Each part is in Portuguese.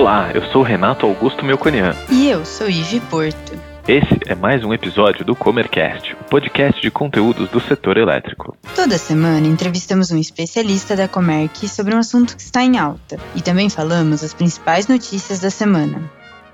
Olá, eu sou Renato Augusto Melconian. E eu sou Ivi Porto. Esse é mais um episódio do Comercast, o podcast de conteúdos do setor elétrico. Toda semana entrevistamos um especialista da Comerc sobre um assunto que está em alta e também falamos as principais notícias da semana.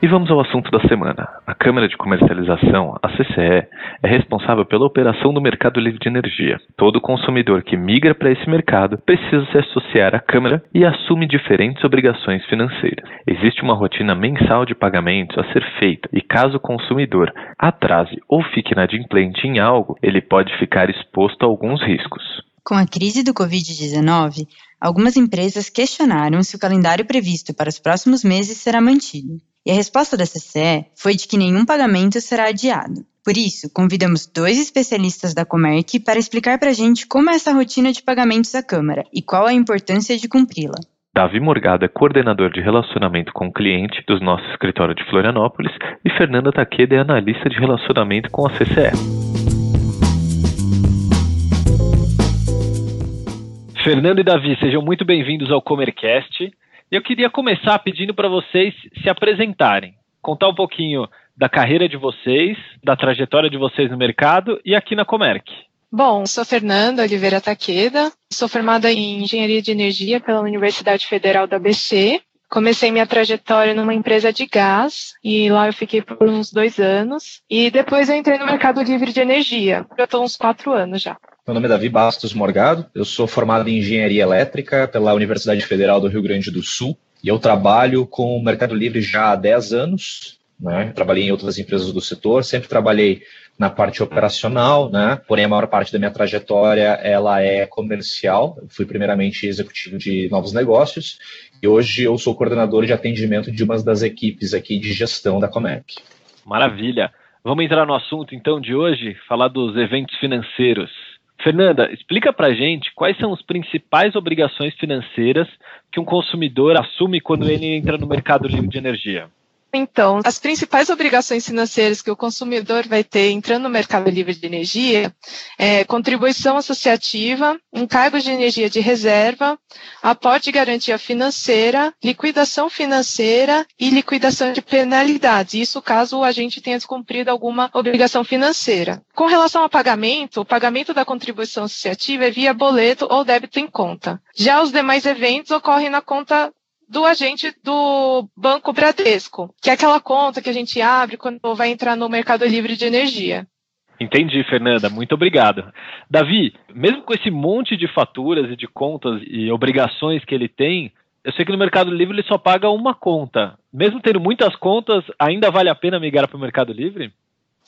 E vamos ao assunto da semana. A Câmara de Comercialização, a CCE, é responsável pela operação do mercado livre de energia. Todo consumidor que migra para esse mercado precisa se associar à Câmara e assume diferentes obrigações financeiras. Existe uma rotina mensal de pagamentos a ser feita e caso o consumidor atrase ou fique inadimplente em algo, ele pode ficar exposto a alguns riscos. Com a crise do Covid-19, algumas empresas questionaram se o calendário previsto para os próximos meses será mantido. E a resposta da CCE foi de que nenhum pagamento será adiado. Por isso, convidamos dois especialistas da Comerc para explicar para a gente como é essa rotina de pagamentos da Câmara e qual a importância de cumpri-la. Davi Morgado é coordenador de relacionamento com o cliente do nosso escritório de Florianópolis e Fernanda Taqueda é analista de relacionamento com a CCE. Fernando e Davi, sejam muito bem-vindos ao Comercast. Eu queria começar pedindo para vocês se apresentarem, contar um pouquinho da carreira de vocês, da trajetória de vocês no mercado e aqui na Comerc. Bom, sou Fernanda Oliveira Taqueda, sou formada em Engenharia de Energia pela Universidade Federal da ABC. Comecei minha trajetória numa empresa de gás e lá eu fiquei por uns dois anos. E depois eu entrei no mercado livre de energia. Eu estou uns quatro anos já. Meu nome é Davi Bastos Morgado, eu sou formado em Engenharia Elétrica pela Universidade Federal do Rio Grande do Sul e eu trabalho com o Mercado Livre já há 10 anos. Né? Trabalhei em outras empresas do setor, sempre trabalhei na parte operacional, né? porém a maior parte da minha trajetória ela é comercial. Eu fui primeiramente executivo de novos negócios e hoje eu sou coordenador de atendimento de uma das equipes aqui de gestão da Comec. Maravilha. Vamos entrar no assunto então de hoje, falar dos eventos financeiros. Fernanda, explica para gente quais são as principais obrigações financeiras que um consumidor assume quando ele entra no mercado livre de energia. Então, as principais obrigações financeiras que o consumidor vai ter entrando no mercado livre de energia é contribuição associativa, encargos de energia de reserva, aporte de garantia financeira, liquidação financeira e liquidação de penalidades. Isso caso o agente tenha descumprido alguma obrigação financeira. Com relação ao pagamento, o pagamento da contribuição associativa é via boleto ou débito em conta. Já os demais eventos ocorrem na conta do agente do Banco Bradesco, que é aquela conta que a gente abre quando vai entrar no mercado livre de energia. Entendi, Fernanda. Muito obrigado. Davi, mesmo com esse monte de faturas e de contas e obrigações que ele tem, eu sei que no Mercado Livre ele só paga uma conta. Mesmo tendo muitas contas, ainda vale a pena migrar para o Mercado Livre?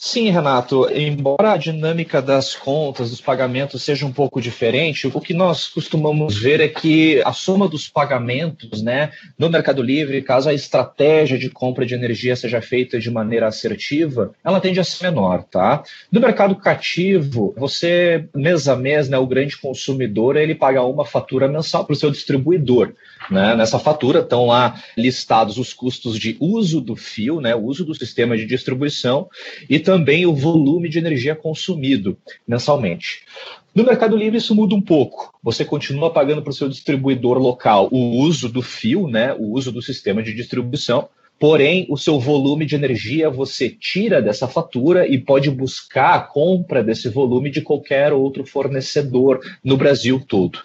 Sim, Renato. Embora a dinâmica das contas, dos pagamentos seja um pouco diferente, o que nós costumamos ver é que a soma dos pagamentos, né, no Mercado Livre, caso a estratégia de compra de energia seja feita de maneira assertiva, ela tende a ser menor, tá? No mercado cativo, você mês a mês, né, o grande consumidor, ele paga uma fatura mensal para o seu distribuidor. Né? Nessa fatura estão lá listados os custos de uso do fio, né, o uso do sistema de distribuição e também o volume de energia consumido mensalmente. No Mercado Livre isso muda um pouco. Você continua pagando para o seu distribuidor local o uso do fio, né, o uso do sistema de distribuição, porém o seu volume de energia você tira dessa fatura e pode buscar a compra desse volume de qualquer outro fornecedor no Brasil todo.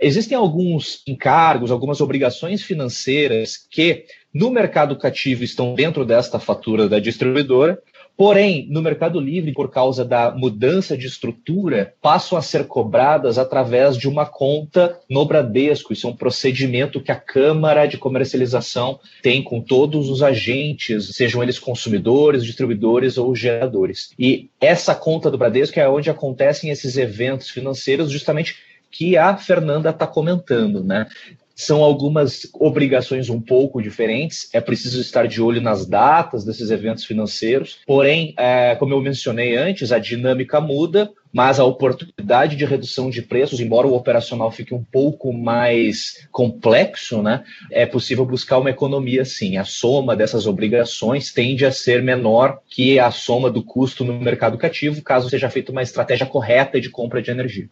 Existem alguns encargos, algumas obrigações financeiras que no mercado cativo estão dentro desta fatura da distribuidora, Porém, no Mercado Livre, por causa da mudança de estrutura, passam a ser cobradas através de uma conta no Bradesco. Isso é um procedimento que a Câmara de Comercialização tem com todos os agentes, sejam eles consumidores, distribuidores ou geradores. E essa conta do Bradesco é onde acontecem esses eventos financeiros, justamente que a Fernanda está comentando, né? São algumas obrigações um pouco diferentes. É preciso estar de olho nas datas desses eventos financeiros. Porém, é, como eu mencionei antes, a dinâmica muda, mas a oportunidade de redução de preços, embora o operacional fique um pouco mais complexo, né, é possível buscar uma economia sim. A soma dessas obrigações tende a ser menor que a soma do custo no mercado cativo, caso seja feita uma estratégia correta de compra de energia.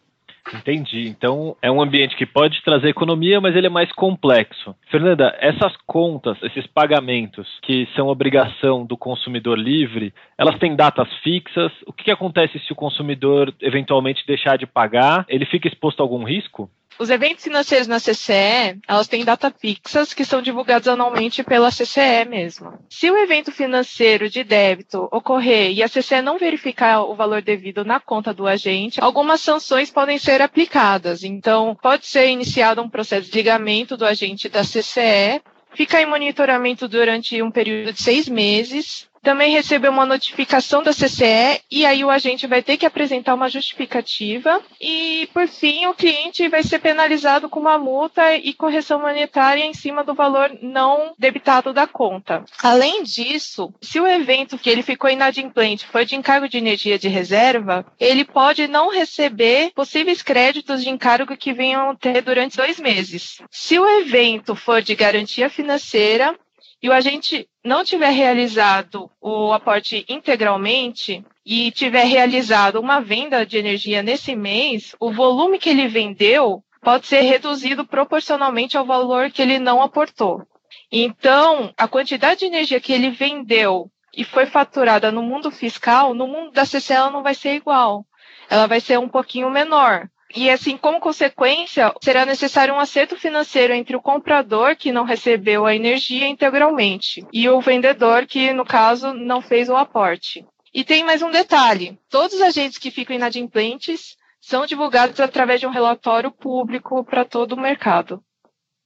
Entendi. Então é um ambiente que pode trazer economia, mas ele é mais complexo. Fernanda, essas contas, esses pagamentos que são obrigação do consumidor livre, elas têm datas fixas? O que, que acontece se o consumidor eventualmente deixar de pagar? Ele fica exposto a algum risco? Os eventos financeiros na CCE, elas têm data fixas que são divulgados anualmente pela CCE mesmo. Se o evento financeiro de débito ocorrer e a CCE não verificar o valor devido na conta do agente, algumas sanções podem ser aplicadas. Então, pode ser iniciado um processo de ligamento do agente da CCE, fica em monitoramento durante um período de seis meses, também recebeu uma notificação da CCE e aí o agente vai ter que apresentar uma justificativa e, por fim, o cliente vai ser penalizado com uma multa e correção monetária em cima do valor não debitado da conta. Além disso, se o evento que ele ficou inadimplente foi de encargo de energia de reserva, ele pode não receber possíveis créditos de encargo que venham ter durante dois meses. Se o evento for de garantia financeira, e o agente não tiver realizado o aporte integralmente e tiver realizado uma venda de energia nesse mês, o volume que ele vendeu pode ser reduzido proporcionalmente ao valor que ele não aportou. Então, a quantidade de energia que ele vendeu e foi faturada no mundo fiscal, no mundo da CCL não vai ser igual. Ela vai ser um pouquinho menor. E assim, como consequência, será necessário um acerto financeiro entre o comprador que não recebeu a energia integralmente e o vendedor que, no caso, não fez o aporte. E tem mais um detalhe: todos os agentes que ficam inadimplentes são divulgados através de um relatório público para todo o mercado.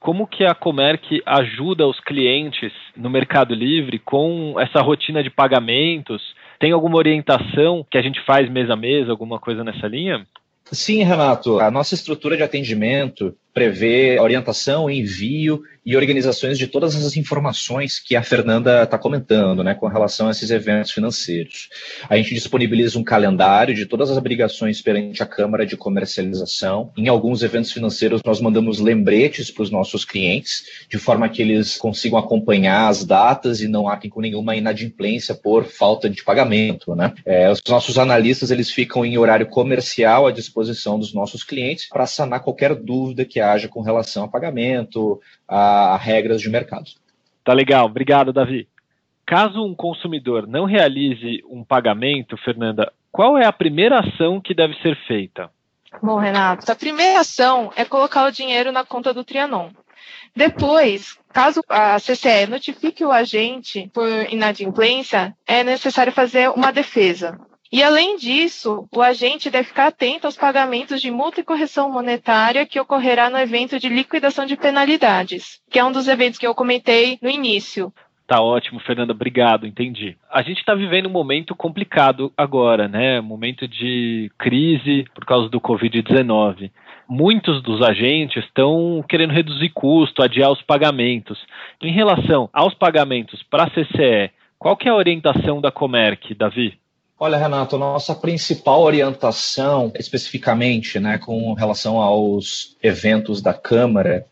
Como que a Comerc ajuda os clientes no Mercado Livre com essa rotina de pagamentos? Tem alguma orientação que a gente faz mês a mês, alguma coisa nessa linha? Sim, Renato. A nossa estrutura de atendimento prevê orientação, envio e organizações de todas as informações que a Fernanda está comentando, né, com relação a esses eventos financeiros. A gente disponibiliza um calendário de todas as obrigações perante a Câmara de Comercialização. Em alguns eventos financeiros, nós mandamos lembretes para os nossos clientes, de forma que eles consigam acompanhar as datas e não arquem com nenhuma inadimplência por falta de pagamento. Né? É, os nossos analistas eles ficam em horário comercial à disposição dos nossos clientes para sanar qualquer dúvida que haja com relação a pagamento, a, a regras de mercado. Tá legal, obrigado, Davi. Caso um consumidor não realize um pagamento, Fernanda, qual é a primeira ação que deve ser feita? Bom, Renato, a primeira ação é colocar o dinheiro na conta do Trianon. Depois, caso a CCE notifique o agente por inadimplência, é necessário fazer uma defesa. E, além disso, o agente deve ficar atento aos pagamentos de multa e correção monetária que ocorrerá no evento de liquidação de penalidades, que é um dos eventos que eu comentei no início. Tá ótimo, Fernanda, obrigado, entendi. A gente está vivendo um momento complicado agora, né? Momento de crise por causa do Covid-19. Muitos dos agentes estão querendo reduzir custo, adiar os pagamentos. Em relação aos pagamentos para a CCE, qual que é a orientação da Comerc, Davi? Olha, Renato, nossa principal orientação, especificamente né, com relação aos eventos da Câmara,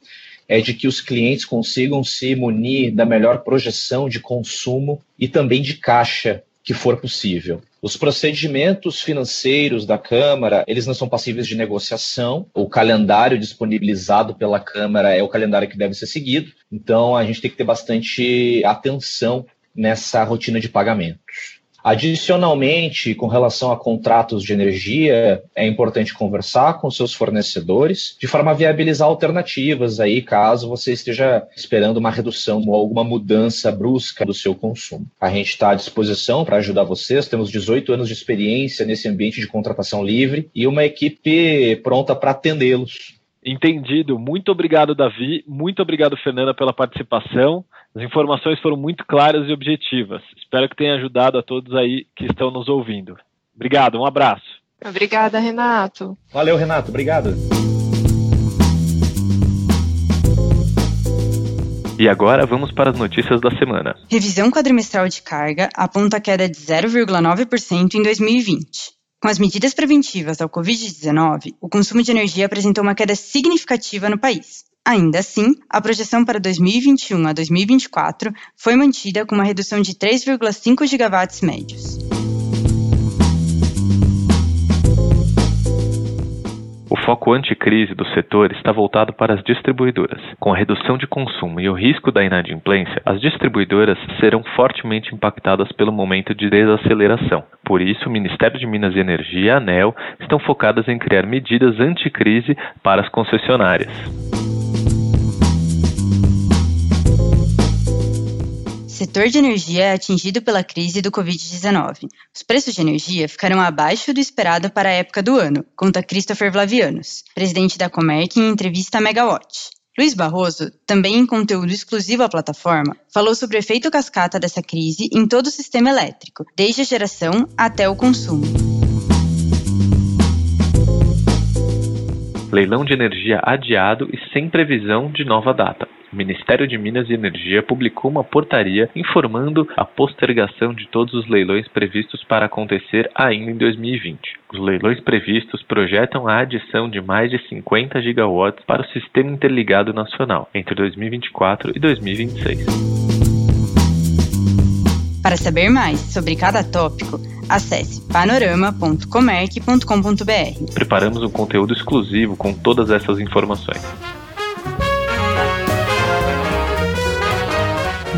é de que os clientes consigam se munir da melhor projeção de consumo e também de caixa que for possível. Os procedimentos financeiros da Câmara, eles não são passíveis de negociação. O calendário disponibilizado pela Câmara é o calendário que deve ser seguido. Então, a gente tem que ter bastante atenção nessa rotina de pagamentos. Adicionalmente, com relação a contratos de energia, é importante conversar com seus fornecedores de forma a viabilizar alternativas aí, caso você esteja esperando uma redução ou alguma mudança brusca do seu consumo. A gente está à disposição para ajudar vocês, temos 18 anos de experiência nesse ambiente de contratação livre e uma equipe pronta para atendê-los. Entendido. Muito obrigado, Davi. Muito obrigado, Fernanda, pela participação. As informações foram muito claras e objetivas. Espero que tenha ajudado a todos aí que estão nos ouvindo. Obrigado, um abraço. Obrigada, Renato. Valeu, Renato. Obrigado. E agora vamos para as notícias da semana. Revisão quadrimestral de carga aponta queda de 0,9% em 2020. Com as medidas preventivas ao Covid-19, o consumo de energia apresentou uma queda significativa no país. Ainda assim, a projeção para 2021 a 2024 foi mantida com uma redução de 3,5 gigawatts médios. Foco anticrise do setor está voltado para as distribuidoras. Com a redução de consumo e o risco da inadimplência, as distribuidoras serão fortemente impactadas pelo momento de desaceleração. Por isso, o Ministério de Minas e Energia e a ANEL estão focadas em criar medidas anticrise para as concessionárias. Setor de energia é atingido pela crise do Covid-19. Os preços de energia ficaram abaixo do esperado para a época do ano, conta Christopher Vlavianos, presidente da Comerc em entrevista à Megawatt. Luiz Barroso, também em conteúdo exclusivo à plataforma, falou sobre o efeito cascata dessa crise em todo o sistema elétrico, desde a geração até o consumo. Leilão de energia adiado e sem previsão de nova data Ministério de Minas e Energia publicou uma portaria informando a postergação de todos os leilões previstos para acontecer ainda em 2020. Os leilões previstos projetam a adição de mais de 50 gigawatts para o Sistema Interligado Nacional entre 2024 e 2026. Para saber mais sobre cada tópico, acesse panorama.comerc.com.br. Preparamos um conteúdo exclusivo com todas essas informações.